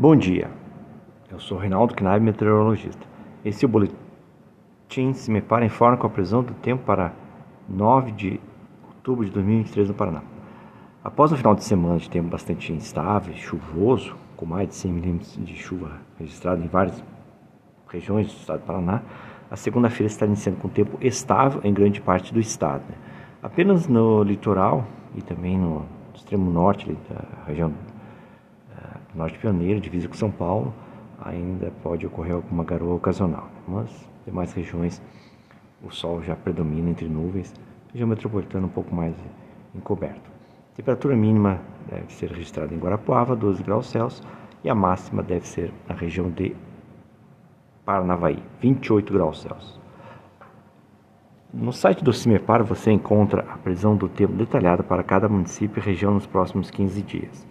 Bom dia, eu sou Reinaldo Knaib, meteorologista. Esse é o boletim se me para informa com a previsão do tempo para 9 de outubro de 2023 no Paraná. Após um final de semana de tempo bastante instável, chuvoso, com mais de 100 milímetros de chuva registrado em várias regiões do estado do Paraná, a segunda-feira está iniciando com tempo estável em grande parte do estado. Né? Apenas no litoral e também no extremo norte da região norte pioneiro, divisa com São Paulo, ainda pode ocorrer alguma garoa ocasional, mas demais regiões o sol já predomina entre nuvens, região metropolitana um pouco mais encoberto. Temperatura mínima deve ser registrada em Guarapuava, 12 graus Celsius, e a máxima deve ser na região de Paranavaí, 28 graus Celsius. No site do CIMEPAR você encontra a previsão do tempo detalhada para cada município e região nos próximos 15 dias